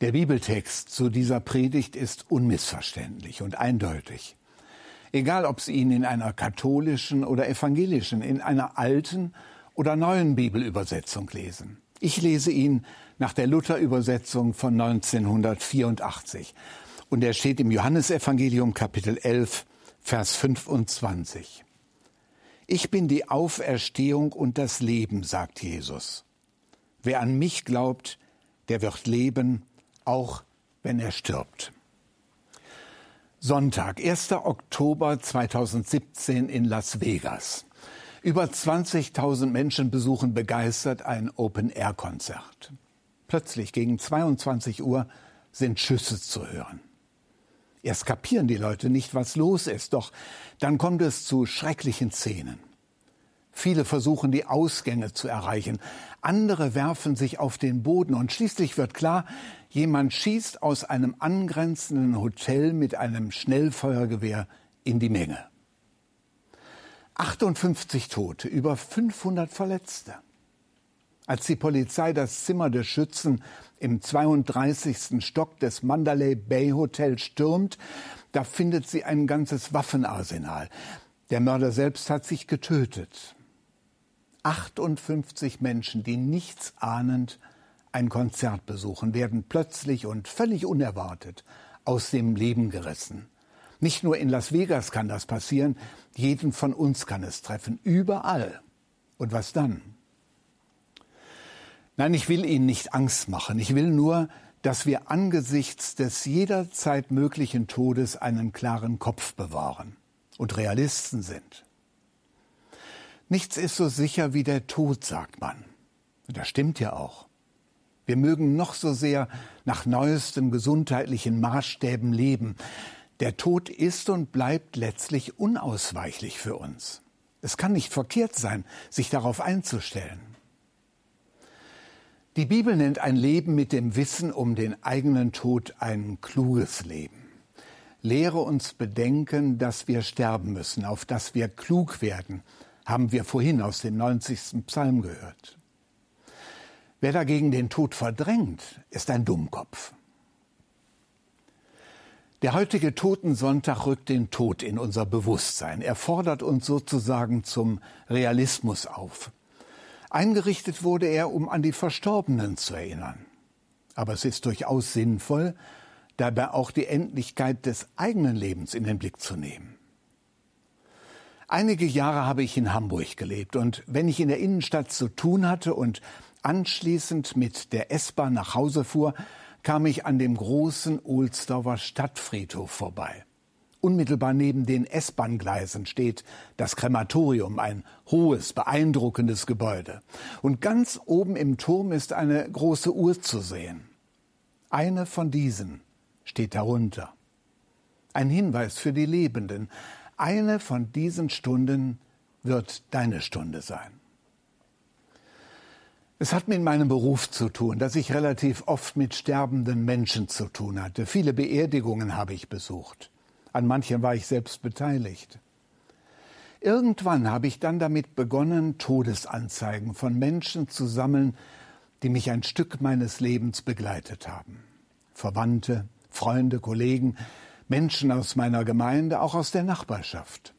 Der Bibeltext zu dieser Predigt ist unmissverständlich und eindeutig. Egal, ob Sie ihn in einer katholischen oder evangelischen, in einer alten oder neuen Bibelübersetzung lesen. Ich lese ihn nach der Luther-Übersetzung von 1984. Und er steht im Johannesevangelium Kapitel 11, Vers 25. Ich bin die Auferstehung und das Leben, sagt Jesus. Wer an mich glaubt, der wird leben, auch wenn er stirbt. Sonntag, 1. Oktober 2017 in Las Vegas. Über 20.000 Menschen besuchen begeistert ein Open-Air-Konzert. Plötzlich gegen 22 Uhr sind Schüsse zu hören. Erst kapieren die Leute nicht, was los ist, doch dann kommt es zu schrecklichen Szenen. Viele versuchen, die Ausgänge zu erreichen. Andere werfen sich auf den Boden. Und schließlich wird klar, jemand schießt aus einem angrenzenden Hotel mit einem Schnellfeuergewehr in die Menge. 58 Tote, über 500 Verletzte. Als die Polizei das Zimmer des Schützen im 32. Stock des Mandalay Bay Hotel stürmt, da findet sie ein ganzes Waffenarsenal. Der Mörder selbst hat sich getötet. 58 Menschen, die nichts ahnend ein Konzert besuchen, werden plötzlich und völlig unerwartet aus dem Leben gerissen. Nicht nur in Las Vegas kann das passieren, jeden von uns kann es treffen, überall. Und was dann? Nein, ich will Ihnen nicht Angst machen, ich will nur, dass wir angesichts des jederzeit möglichen Todes einen klaren Kopf bewahren und Realisten sind. Nichts ist so sicher wie der Tod, sagt man. Und das stimmt ja auch. Wir mögen noch so sehr nach neuesten gesundheitlichen Maßstäben leben. Der Tod ist und bleibt letztlich unausweichlich für uns. Es kann nicht verkehrt sein, sich darauf einzustellen. Die Bibel nennt ein Leben mit dem Wissen um den eigenen Tod ein kluges Leben. Lehre uns bedenken, dass wir sterben müssen, auf dass wir klug werden, haben wir vorhin aus dem 90. Psalm gehört. Wer dagegen den Tod verdrängt, ist ein Dummkopf. Der heutige Totensonntag rückt den Tod in unser Bewusstsein. Er fordert uns sozusagen zum Realismus auf. Eingerichtet wurde er, um an die Verstorbenen zu erinnern. Aber es ist durchaus sinnvoll, dabei auch die Endlichkeit des eigenen Lebens in den Blick zu nehmen. Einige Jahre habe ich in Hamburg gelebt und wenn ich in der Innenstadt zu tun hatte und anschließend mit der S-Bahn nach Hause fuhr, kam ich an dem großen Ohlsdorfer Stadtfriedhof vorbei. Unmittelbar neben den S-Bahn-Gleisen steht das Krematorium, ein hohes, beeindruckendes Gebäude. Und ganz oben im Turm ist eine große Uhr zu sehen. Eine von diesen steht darunter. Ein Hinweis für die Lebenden, eine von diesen Stunden wird deine Stunde sein. Es hat mit meinem Beruf zu tun, dass ich relativ oft mit sterbenden Menschen zu tun hatte. Viele Beerdigungen habe ich besucht. An manchen war ich selbst beteiligt. Irgendwann habe ich dann damit begonnen, Todesanzeigen von Menschen zu sammeln, die mich ein Stück meines Lebens begleitet haben. Verwandte, Freunde, Kollegen, Menschen aus meiner Gemeinde, auch aus der Nachbarschaft.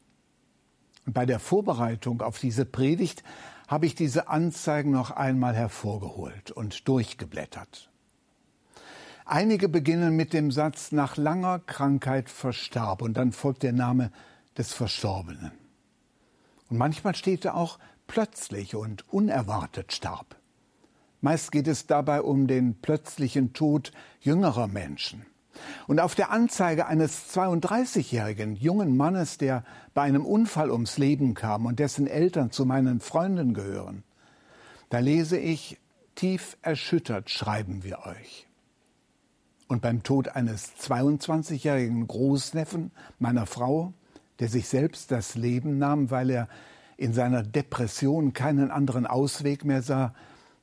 Und bei der Vorbereitung auf diese Predigt habe ich diese Anzeigen noch einmal hervorgeholt und durchgeblättert. Einige beginnen mit dem Satz nach langer Krankheit verstarb und dann folgt der Name des Verstorbenen. Und manchmal steht da auch plötzlich und unerwartet starb. Meist geht es dabei um den plötzlichen Tod jüngerer Menschen. Und auf der Anzeige eines 32-jährigen jungen Mannes, der bei einem Unfall ums Leben kam und dessen Eltern zu meinen Freunden gehören, da lese ich, tief erschüttert schreiben wir euch. Und beim Tod eines 22-jährigen Großneffen meiner Frau, der sich selbst das Leben nahm, weil er in seiner Depression keinen anderen Ausweg mehr sah,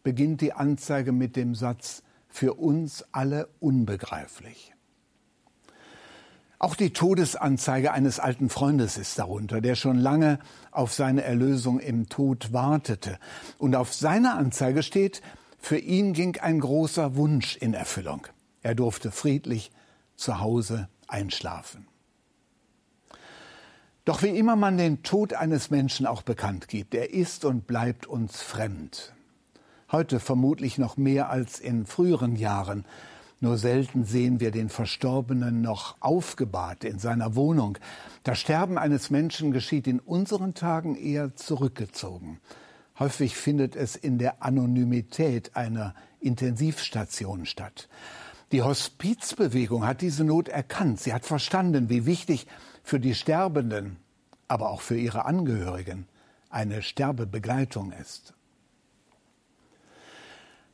beginnt die Anzeige mit dem Satz, für uns alle unbegreiflich. Auch die Todesanzeige eines alten Freundes ist darunter, der schon lange auf seine Erlösung im Tod wartete. Und auf seiner Anzeige steht, für ihn ging ein großer Wunsch in Erfüllung. Er durfte friedlich zu Hause einschlafen. Doch wie immer man den Tod eines Menschen auch bekannt gibt, er ist und bleibt uns fremd. Heute vermutlich noch mehr als in früheren Jahren. Nur selten sehen wir den Verstorbenen noch aufgebahrt in seiner Wohnung. Das Sterben eines Menschen geschieht in unseren Tagen eher zurückgezogen. Häufig findet es in der Anonymität einer Intensivstation statt. Die Hospizbewegung hat diese Not erkannt. Sie hat verstanden, wie wichtig für die Sterbenden, aber auch für ihre Angehörigen eine Sterbebegleitung ist.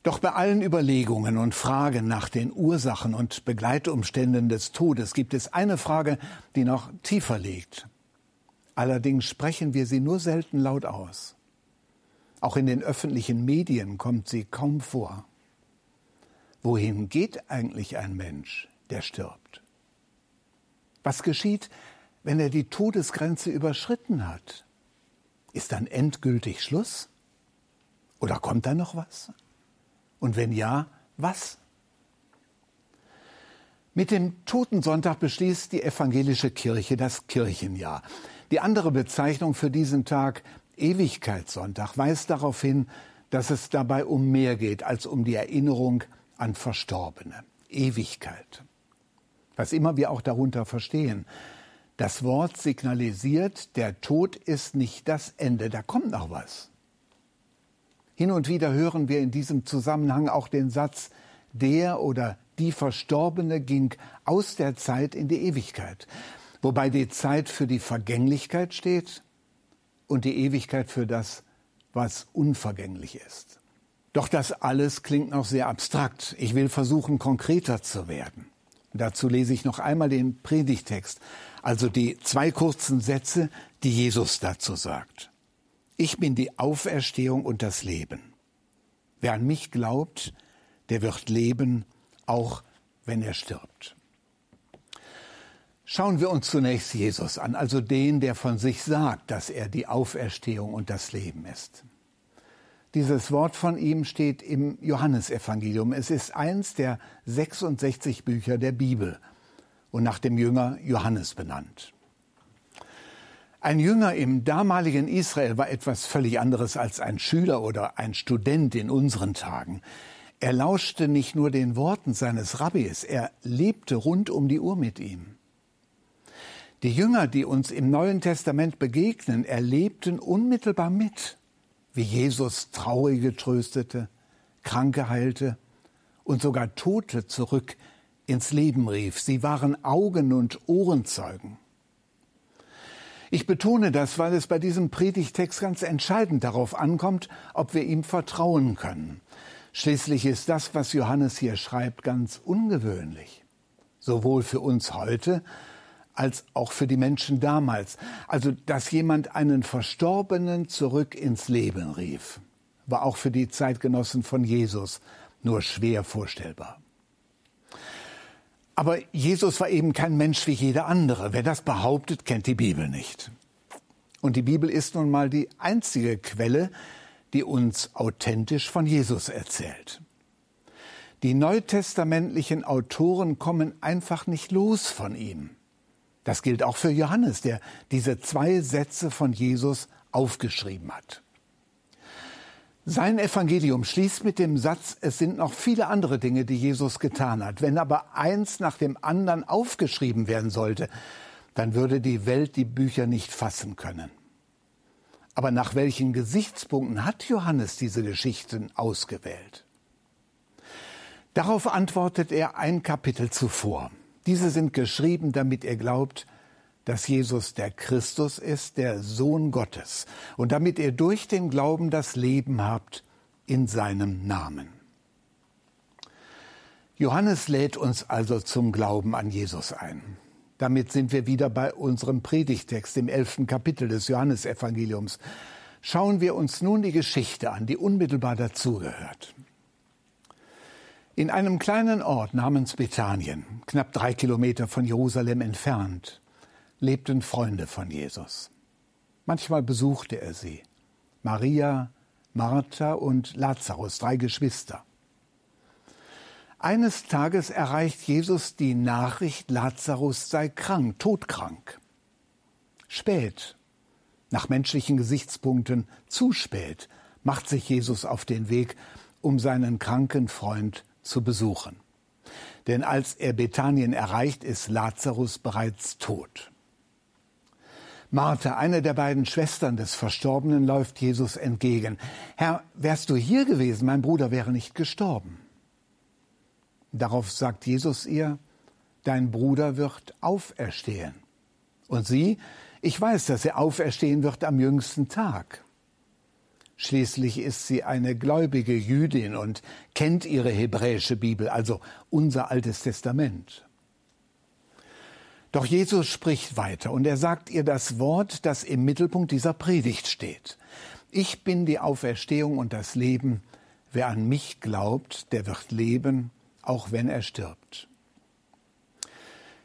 Doch bei allen Überlegungen und Fragen nach den Ursachen und Begleitumständen des Todes gibt es eine Frage, die noch tiefer liegt. Allerdings sprechen wir sie nur selten laut aus. Auch in den öffentlichen Medien kommt sie kaum vor. Wohin geht eigentlich ein Mensch, der stirbt? Was geschieht, wenn er die Todesgrenze überschritten hat? Ist dann endgültig Schluss? Oder kommt da noch was? Und wenn ja, was? Mit dem Totensonntag beschließt die evangelische Kirche das Kirchenjahr. Die andere Bezeichnung für diesen Tag, Ewigkeitssonntag, weist darauf hin, dass es dabei um mehr geht als um die Erinnerung an Verstorbene. Ewigkeit. Was immer wir auch darunter verstehen. Das Wort signalisiert, der Tod ist nicht das Ende, da kommt noch was. Hin und wieder hören wir in diesem Zusammenhang auch den Satz, der oder die Verstorbene ging aus der Zeit in die Ewigkeit, wobei die Zeit für die Vergänglichkeit steht und die Ewigkeit für das, was unvergänglich ist. Doch das alles klingt noch sehr abstrakt. Ich will versuchen, konkreter zu werden. Dazu lese ich noch einmal den Predigtext, also die zwei kurzen Sätze, die Jesus dazu sagt. Ich bin die Auferstehung und das Leben. Wer an mich glaubt, der wird leben, auch wenn er stirbt. Schauen wir uns zunächst Jesus an, also den, der von sich sagt, dass er die Auferstehung und das Leben ist. Dieses Wort von ihm steht im Johannesevangelium. Es ist eins der 66 Bücher der Bibel und nach dem Jünger Johannes benannt. Ein Jünger im damaligen Israel war etwas völlig anderes als ein Schüler oder ein Student in unseren Tagen. Er lauschte nicht nur den Worten seines Rabbis, er lebte rund um die Uhr mit ihm. Die Jünger, die uns im Neuen Testament begegnen, erlebten unmittelbar mit wie Jesus Traurige tröstete, Kranke heilte und sogar Tote zurück ins Leben rief. Sie waren Augen- und Ohrenzeugen. Ich betone das, weil es bei diesem Predigtext ganz entscheidend darauf ankommt, ob wir ihm vertrauen können. Schließlich ist das, was Johannes hier schreibt, ganz ungewöhnlich. Sowohl für uns heute als auch für die Menschen damals. Also, dass jemand einen Verstorbenen zurück ins Leben rief, war auch für die Zeitgenossen von Jesus nur schwer vorstellbar. Aber Jesus war eben kein Mensch wie jeder andere. Wer das behauptet, kennt die Bibel nicht. Und die Bibel ist nun mal die einzige Quelle, die uns authentisch von Jesus erzählt. Die neutestamentlichen Autoren kommen einfach nicht los von ihm. Das gilt auch für Johannes, der diese zwei Sätze von Jesus aufgeschrieben hat. Sein Evangelium schließt mit dem Satz, es sind noch viele andere Dinge, die Jesus getan hat. Wenn aber eins nach dem anderen aufgeschrieben werden sollte, dann würde die Welt die Bücher nicht fassen können. Aber nach welchen Gesichtspunkten hat Johannes diese Geschichten ausgewählt? Darauf antwortet er ein Kapitel zuvor. Diese sind geschrieben, damit ihr glaubt, dass Jesus der Christus ist, der Sohn Gottes, und damit ihr durch den Glauben das Leben habt in seinem Namen. Johannes lädt uns also zum Glauben an Jesus ein. Damit sind wir wieder bei unserem Predigtext im elften Kapitel des Johannesevangeliums. Schauen wir uns nun die Geschichte an, die unmittelbar dazugehört. In einem kleinen Ort namens Bethanien, knapp drei Kilometer von Jerusalem entfernt, lebten Freunde von Jesus. Manchmal besuchte er sie. Maria, Martha und Lazarus, drei Geschwister. Eines Tages erreicht Jesus die Nachricht, Lazarus sei krank, todkrank. Spät, nach menschlichen Gesichtspunkten zu spät, macht sich Jesus auf den Weg, um seinen kranken Freund zu besuchen. Denn als er Bethanien erreicht, ist Lazarus bereits tot. Martha, eine der beiden Schwestern des Verstorbenen, läuft Jesus entgegen. Herr, wärst du hier gewesen, mein Bruder wäre nicht gestorben. Darauf sagt Jesus ihr, dein Bruder wird auferstehen. Und sie, ich weiß, dass er auferstehen wird am jüngsten Tag. Schließlich ist sie eine gläubige Jüdin und kennt ihre hebräische Bibel, also unser altes Testament. Doch Jesus spricht weiter und er sagt ihr das Wort, das im Mittelpunkt dieser Predigt steht. Ich bin die Auferstehung und das Leben. Wer an mich glaubt, der wird leben, auch wenn er stirbt.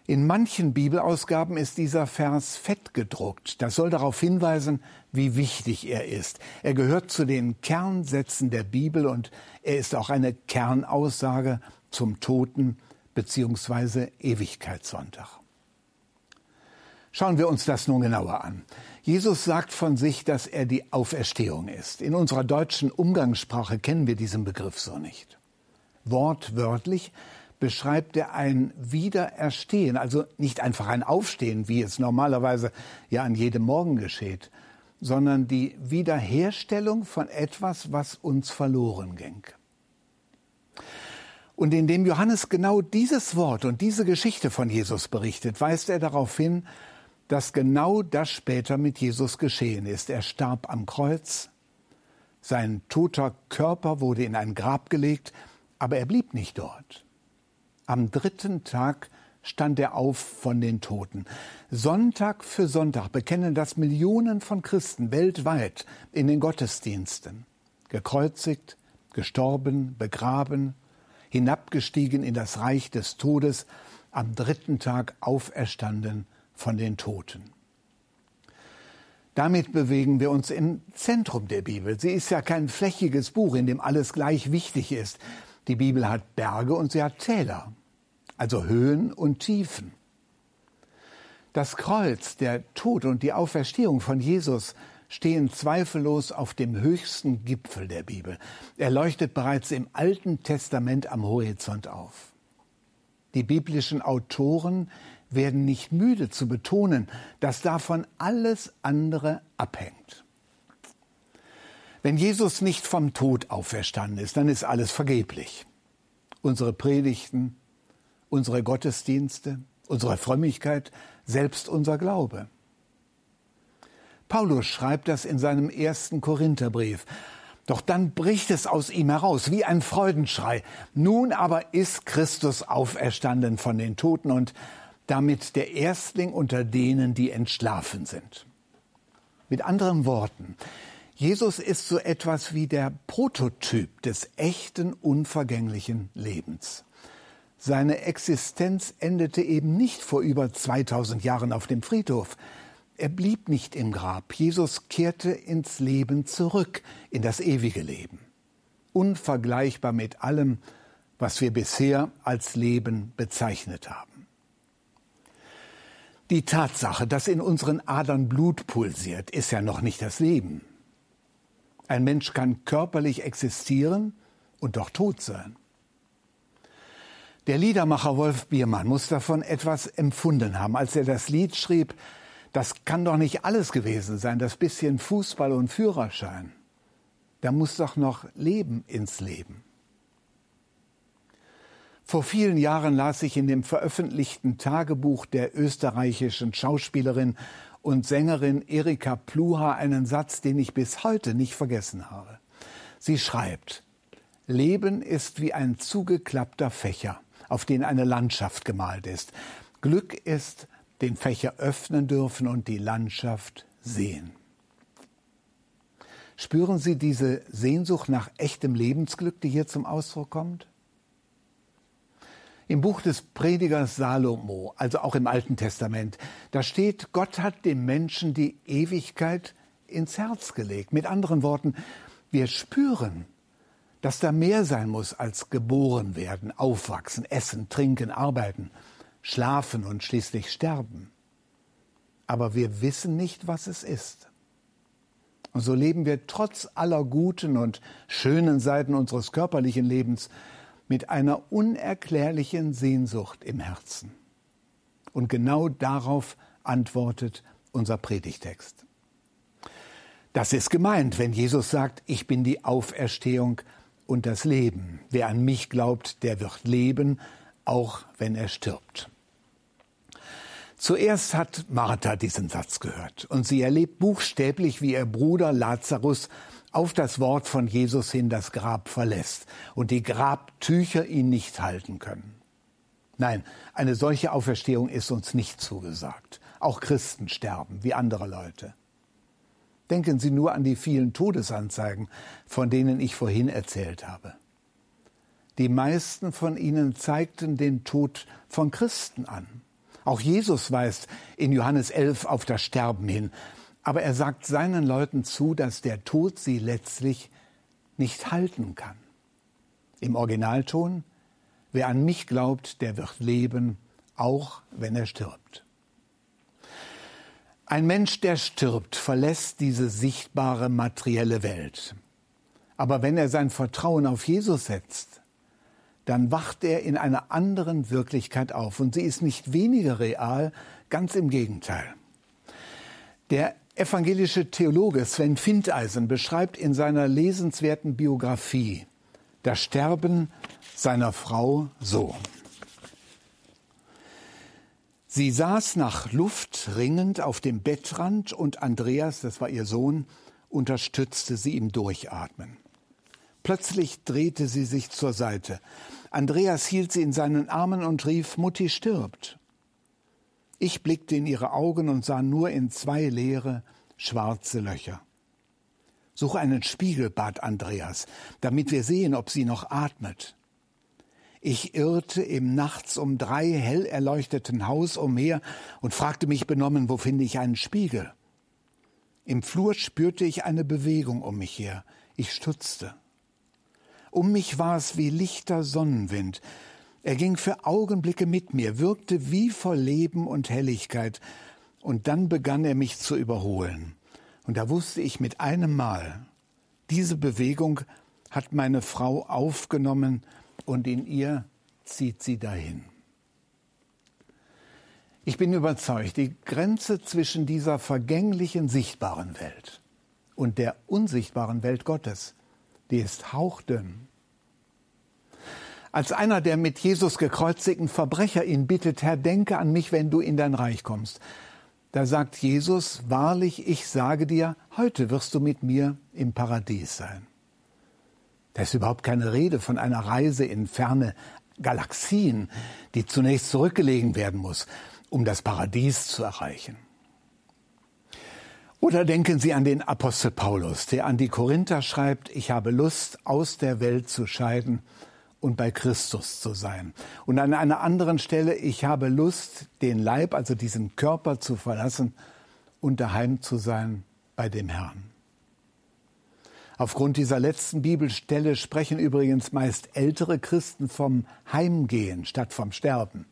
In manchen Bibelausgaben ist dieser Vers fett gedruckt. Das soll darauf hinweisen, wie wichtig er ist. Er gehört zu den Kernsätzen der Bibel und er ist auch eine Kernaussage zum Toten bzw. Ewigkeitssonntag. Schauen wir uns das nun genauer an. Jesus sagt von sich, dass er die Auferstehung ist. In unserer deutschen Umgangssprache kennen wir diesen Begriff so nicht. Wortwörtlich beschreibt er ein Wiedererstehen, also nicht einfach ein Aufstehen, wie es normalerweise ja an jedem Morgen geschieht, sondern die Wiederherstellung von etwas, was uns verloren ging. Und indem Johannes genau dieses Wort und diese Geschichte von Jesus berichtet, weist er darauf hin, dass genau das später mit Jesus geschehen ist. Er starb am Kreuz, sein toter Körper wurde in ein Grab gelegt, aber er blieb nicht dort. Am dritten Tag stand er auf von den Toten. Sonntag für Sonntag bekennen das Millionen von Christen weltweit in den Gottesdiensten. Gekreuzigt, gestorben, begraben, hinabgestiegen in das Reich des Todes, am dritten Tag auferstanden von den Toten. Damit bewegen wir uns im Zentrum der Bibel. Sie ist ja kein flächiges Buch, in dem alles gleich wichtig ist. Die Bibel hat Berge und sie hat Täler also Höhen und Tiefen. Das Kreuz, der Tod und die Auferstehung von Jesus stehen zweifellos auf dem höchsten Gipfel der Bibel. Er leuchtet bereits im Alten Testament am Horizont auf. Die biblischen Autoren werden nicht müde zu betonen, dass davon alles andere abhängt. Wenn Jesus nicht vom Tod auferstanden ist, dann ist alles vergeblich. Unsere Predigten, unsere Gottesdienste, unsere Frömmigkeit, selbst unser Glaube. Paulus schreibt das in seinem ersten Korintherbrief. Doch dann bricht es aus ihm heraus wie ein Freudenschrei. Nun aber ist Christus auferstanden von den Toten und damit der Erstling unter denen, die entschlafen sind. Mit anderen Worten, Jesus ist so etwas wie der Prototyp des echten, unvergänglichen Lebens. Seine Existenz endete eben nicht vor über 2000 Jahren auf dem Friedhof. Er blieb nicht im Grab. Jesus kehrte ins Leben zurück, in das ewige Leben. Unvergleichbar mit allem, was wir bisher als Leben bezeichnet haben. Die Tatsache, dass in unseren Adern Blut pulsiert, ist ja noch nicht das Leben. Ein Mensch kann körperlich existieren und doch tot sein. Der Liedermacher Wolf Biermann muss davon etwas empfunden haben, als er das Lied schrieb. Das kann doch nicht alles gewesen sein, das bisschen Fußball und Führerschein. Da muss doch noch Leben ins Leben. Vor vielen Jahren las ich in dem veröffentlichten Tagebuch der österreichischen Schauspielerin und Sängerin Erika Pluha einen Satz, den ich bis heute nicht vergessen habe. Sie schreibt, Leben ist wie ein zugeklappter Fächer auf denen eine Landschaft gemalt ist. Glück ist, den Fächer öffnen dürfen und die Landschaft sehen. Spüren Sie diese Sehnsucht nach echtem Lebensglück, die hier zum Ausdruck kommt? Im Buch des Predigers Salomo, also auch im Alten Testament, da steht, Gott hat dem Menschen die Ewigkeit ins Herz gelegt. Mit anderen Worten, wir spüren, dass da mehr sein muss als geboren werden, aufwachsen, essen, trinken, arbeiten, schlafen und schließlich sterben. Aber wir wissen nicht, was es ist. Und so leben wir trotz aller guten und schönen Seiten unseres körperlichen Lebens mit einer unerklärlichen Sehnsucht im Herzen. Und genau darauf antwortet unser Predigtext. Das ist gemeint, wenn Jesus sagt, ich bin die Auferstehung und das Leben. Wer an mich glaubt, der wird leben, auch wenn er stirbt. Zuerst hat Martha diesen Satz gehört und sie erlebt buchstäblich, wie ihr Bruder Lazarus auf das Wort von Jesus hin das Grab verlässt und die Grabtücher ihn nicht halten können. Nein, eine solche Auferstehung ist uns nicht zugesagt. Auch Christen sterben, wie andere Leute. Denken Sie nur an die vielen Todesanzeigen, von denen ich vorhin erzählt habe. Die meisten von ihnen zeigten den Tod von Christen an. Auch Jesus weist in Johannes 11 auf das Sterben hin. Aber er sagt seinen Leuten zu, dass der Tod sie letztlich nicht halten kann. Im Originalton, wer an mich glaubt, der wird leben, auch wenn er stirbt. Ein Mensch, der stirbt, verlässt diese sichtbare materielle Welt. Aber wenn er sein Vertrauen auf Jesus setzt, dann wacht er in einer anderen Wirklichkeit auf. Und sie ist nicht weniger real, ganz im Gegenteil. Der evangelische Theologe Sven Findeisen beschreibt in seiner lesenswerten Biografie das Sterben seiner Frau so. Sie saß nach Luft ringend auf dem Bettrand und Andreas, das war ihr Sohn, unterstützte sie im Durchatmen. Plötzlich drehte sie sich zur Seite. Andreas hielt sie in seinen Armen und rief, Mutti stirbt. Ich blickte in ihre Augen und sah nur in zwei leere, schwarze Löcher. Suche einen Spiegel, bat Andreas, damit wir sehen, ob sie noch atmet. Ich irrte im nachts um drei hell erleuchteten Haus umher und fragte mich benommen, wo finde ich einen Spiegel? Im Flur spürte ich eine Bewegung um mich her. Ich stutzte. Um mich war es wie lichter Sonnenwind. Er ging für Augenblicke mit mir, wirkte wie voll Leben und Helligkeit, und dann begann er mich zu überholen. Und da wusste ich mit einem Mal, diese Bewegung hat meine Frau aufgenommen und in ihr zieht sie dahin. Ich bin überzeugt, die Grenze zwischen dieser vergänglichen sichtbaren Welt und der unsichtbaren Welt Gottes die ist hauchdünn. Als einer der mit Jesus gekreuzigten Verbrecher ihn bittet, Herr, denke an mich, wenn du in dein Reich kommst, da sagt Jesus, wahrlich, ich sage dir, heute wirst du mit mir im Paradies sein. Da ist überhaupt keine Rede von einer Reise in ferne Galaxien, die zunächst zurückgelegen werden muss, um das Paradies zu erreichen. Oder denken Sie an den Apostel Paulus, der an die Korinther schreibt, ich habe Lust, aus der Welt zu scheiden und bei Christus zu sein. Und an einer anderen Stelle, ich habe Lust, den Leib, also diesen Körper zu verlassen und daheim zu sein bei dem Herrn. Aufgrund dieser letzten Bibelstelle sprechen übrigens meist ältere Christen vom Heimgehen statt vom Sterben.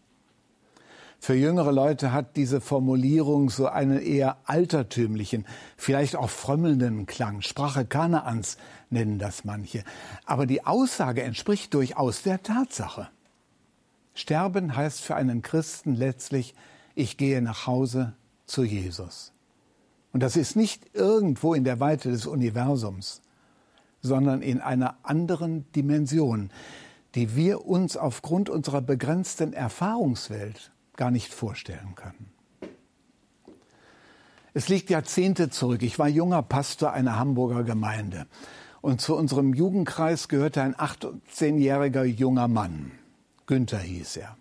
Für jüngere Leute hat diese Formulierung so einen eher altertümlichen, vielleicht auch frömmelnden Klang. Sprache Kanaans nennen das manche. Aber die Aussage entspricht durchaus der Tatsache. Sterben heißt für einen Christen letztlich, ich gehe nach Hause zu Jesus. Und das ist nicht irgendwo in der Weite des Universums, sondern in einer anderen Dimension, die wir uns aufgrund unserer begrenzten Erfahrungswelt gar nicht vorstellen können. Es liegt Jahrzehnte zurück. Ich war junger Pastor einer Hamburger Gemeinde. Und zu unserem Jugendkreis gehörte ein 18-jähriger junger Mann. Günther hieß er.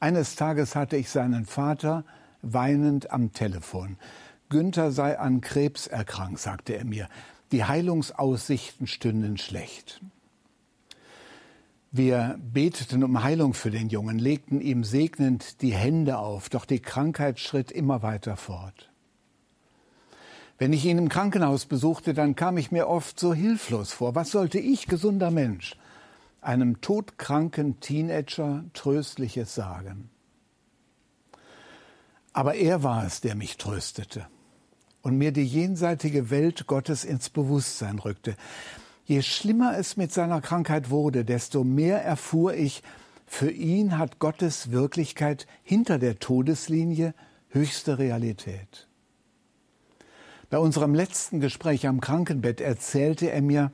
Eines Tages hatte ich seinen Vater weinend am Telefon. Günther sei an Krebs erkrankt, sagte er mir. Die Heilungsaussichten stünden schlecht. Wir beteten um Heilung für den Jungen, legten ihm segnend die Hände auf, doch die Krankheit schritt immer weiter fort. Wenn ich ihn im Krankenhaus besuchte, dann kam ich mir oft so hilflos vor. Was sollte ich, gesunder Mensch, einem todkranken Teenager Tröstliches sagen? Aber er war es, der mich tröstete und mir die jenseitige Welt Gottes ins Bewusstsein rückte. Je schlimmer es mit seiner Krankheit wurde, desto mehr erfuhr ich, für ihn hat Gottes Wirklichkeit hinter der Todeslinie höchste Realität. Bei unserem letzten Gespräch am Krankenbett erzählte er mir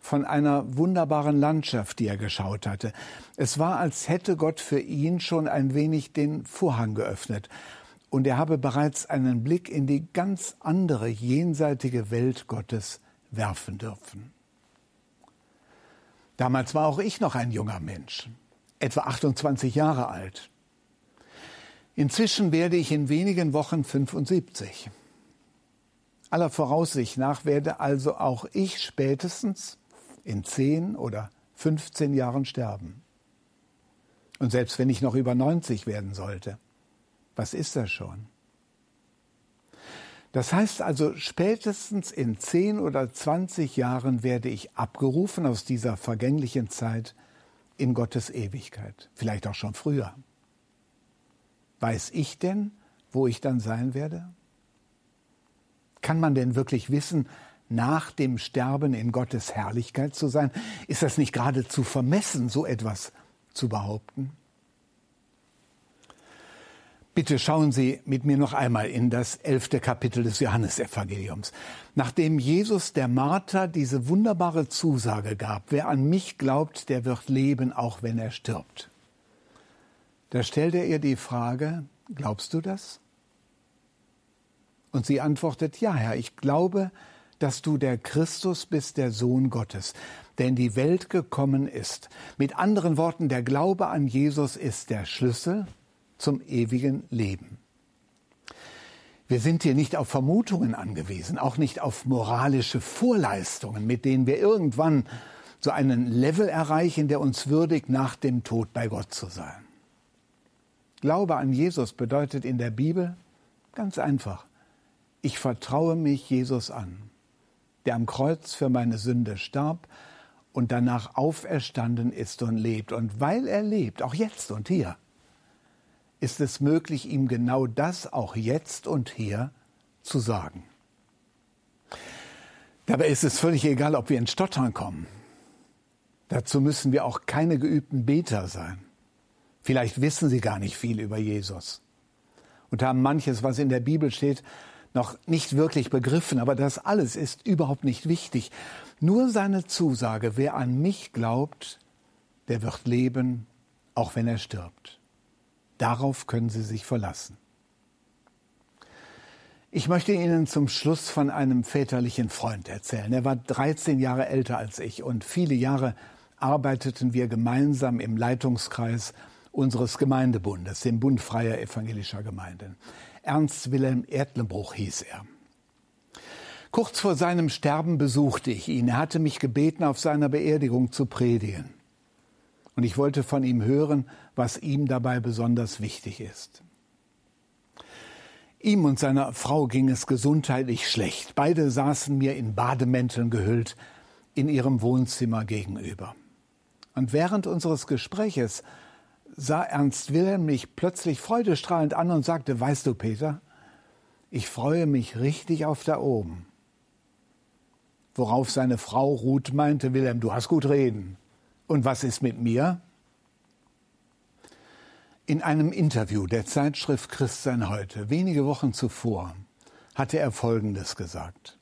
von einer wunderbaren Landschaft, die er geschaut hatte. Es war, als hätte Gott für ihn schon ein wenig den Vorhang geöffnet und er habe bereits einen Blick in die ganz andere jenseitige Welt Gottes werfen dürfen. Damals war auch ich noch ein junger Mensch, etwa 28 Jahre alt. Inzwischen werde ich in wenigen Wochen 75. Aller Voraussicht nach werde also auch ich spätestens in 10 oder 15 Jahren sterben. Und selbst wenn ich noch über 90 werden sollte, was ist das schon? Das heißt also, spätestens in 10 oder 20 Jahren werde ich abgerufen aus dieser vergänglichen Zeit in Gottes Ewigkeit, vielleicht auch schon früher. Weiß ich denn, wo ich dann sein werde? Kann man denn wirklich wissen, nach dem Sterben in Gottes Herrlichkeit zu sein? Ist das nicht geradezu vermessen, so etwas zu behaupten? Bitte schauen Sie mit mir noch einmal in das elfte Kapitel des Johannesevangeliums. Nachdem Jesus der Martha diese wunderbare Zusage gab, wer an mich glaubt, der wird leben, auch wenn er stirbt. Da stellte er ihr die Frage, glaubst du das? Und sie antwortet, ja, Herr, ich glaube, dass du der Christus bist, der Sohn Gottes, der in die Welt gekommen ist. Mit anderen Worten, der Glaube an Jesus ist der Schlüssel zum ewigen Leben. Wir sind hier nicht auf Vermutungen angewiesen, auch nicht auf moralische Vorleistungen, mit denen wir irgendwann so einen Level erreichen, der uns würdigt, nach dem Tod bei Gott zu sein. Glaube an Jesus bedeutet in der Bibel ganz einfach, ich vertraue mich Jesus an, der am Kreuz für meine Sünde starb und danach auferstanden ist und lebt. Und weil er lebt, auch jetzt und hier, ist es möglich, ihm genau das auch jetzt und hier zu sagen. Dabei ist es völlig egal, ob wir in Stottern kommen. Dazu müssen wir auch keine geübten Beter sein. Vielleicht wissen sie gar nicht viel über Jesus und haben manches, was in der Bibel steht, noch nicht wirklich begriffen, aber das alles ist überhaupt nicht wichtig. Nur seine Zusage, wer an mich glaubt, der wird leben, auch wenn er stirbt. Darauf können Sie sich verlassen. Ich möchte Ihnen zum Schluss von einem väterlichen Freund erzählen. Er war 13 Jahre älter als ich und viele Jahre arbeiteten wir gemeinsam im Leitungskreis unseres Gemeindebundes, dem Bund freier evangelischer Gemeinden. Ernst Wilhelm Erdlenbruch hieß er. Kurz vor seinem Sterben besuchte ich ihn. Er hatte mich gebeten, auf seiner Beerdigung zu predigen. Und ich wollte von ihm hören, was ihm dabei besonders wichtig ist. Ihm und seiner Frau ging es gesundheitlich schlecht. Beide saßen mir in Bademänteln gehüllt in ihrem Wohnzimmer gegenüber. Und während unseres Gespräches sah Ernst Wilhelm mich plötzlich freudestrahlend an und sagte, weißt du, Peter, ich freue mich richtig auf da oben. Worauf seine Frau Ruth meinte, Wilhelm, du hast gut reden. Und was ist mit mir? In einem Interview der Zeitschrift Christsein heute, wenige Wochen zuvor, hatte er Folgendes gesagt.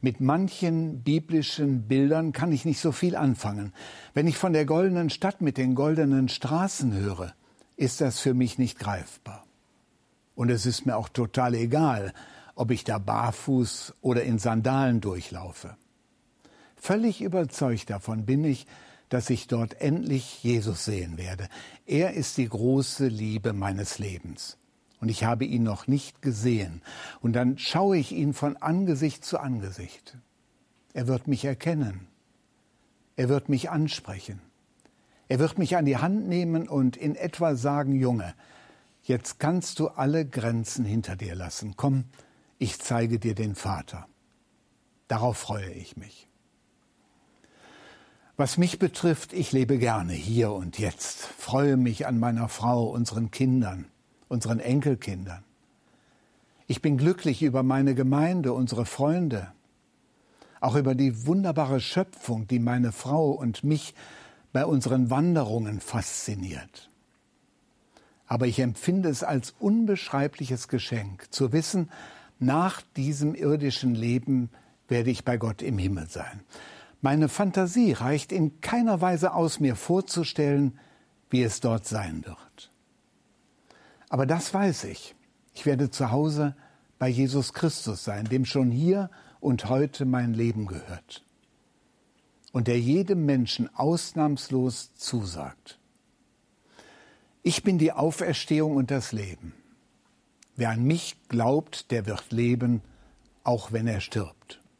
Mit manchen biblischen Bildern kann ich nicht so viel anfangen. Wenn ich von der goldenen Stadt mit den goldenen Straßen höre, ist das für mich nicht greifbar. Und es ist mir auch total egal, ob ich da barfuß oder in Sandalen durchlaufe. Völlig überzeugt davon bin ich, dass ich dort endlich Jesus sehen werde. Er ist die große Liebe meines Lebens und ich habe ihn noch nicht gesehen. Und dann schaue ich ihn von Angesicht zu Angesicht. Er wird mich erkennen. Er wird mich ansprechen. Er wird mich an die Hand nehmen und in etwa sagen, Junge, jetzt kannst du alle Grenzen hinter dir lassen. Komm, ich zeige dir den Vater. Darauf freue ich mich. Was mich betrifft, ich lebe gerne hier und jetzt, freue mich an meiner Frau, unseren Kindern, unseren Enkelkindern. Ich bin glücklich über meine Gemeinde, unsere Freunde, auch über die wunderbare Schöpfung, die meine Frau und mich bei unseren Wanderungen fasziniert. Aber ich empfinde es als unbeschreibliches Geschenk, zu wissen, nach diesem irdischen Leben werde ich bei Gott im Himmel sein. Meine Fantasie reicht in keiner Weise aus, mir vorzustellen, wie es dort sein wird. Aber das weiß ich. Ich werde zu Hause bei Jesus Christus sein, dem schon hier und heute mein Leben gehört. Und der jedem Menschen ausnahmslos zusagt. Ich bin die Auferstehung und das Leben. Wer an mich glaubt, der wird leben, auch wenn er stirbt.